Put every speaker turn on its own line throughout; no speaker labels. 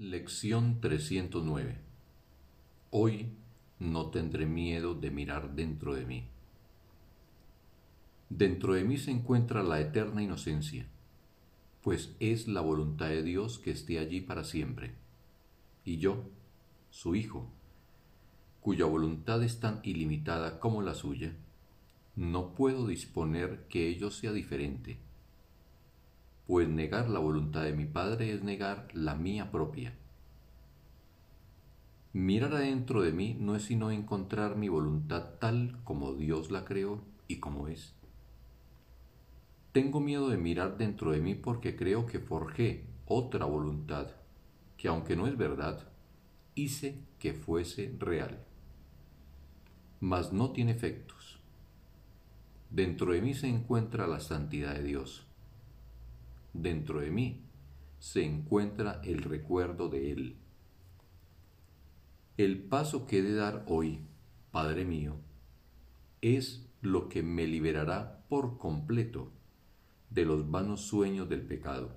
Lección 309 Hoy no tendré miedo de mirar dentro de mí. Dentro de mí se encuentra la eterna inocencia, pues es la voluntad de Dios que esté allí para siempre. Y yo, su Hijo, cuya voluntad es tan ilimitada como la suya, no puedo disponer que ello sea diferente pues negar la voluntad de mi Padre es negar la mía propia. Mirar adentro de mí no es sino encontrar mi voluntad tal como Dios la creó y como es. Tengo miedo de mirar dentro de mí porque creo que forjé otra voluntad, que aunque no es verdad, hice que fuese real. Mas no tiene efectos. Dentro de mí se encuentra la santidad de Dios dentro de mí se encuentra el recuerdo de Él. El paso que he de dar hoy, Padre mío, es lo que me liberará por completo de los vanos sueños del pecado.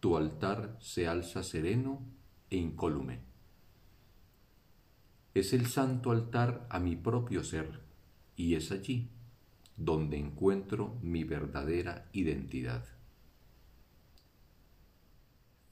Tu altar se alza sereno e incólume. Es el santo altar a mi propio ser, y es allí donde encuentro mi verdadera identidad.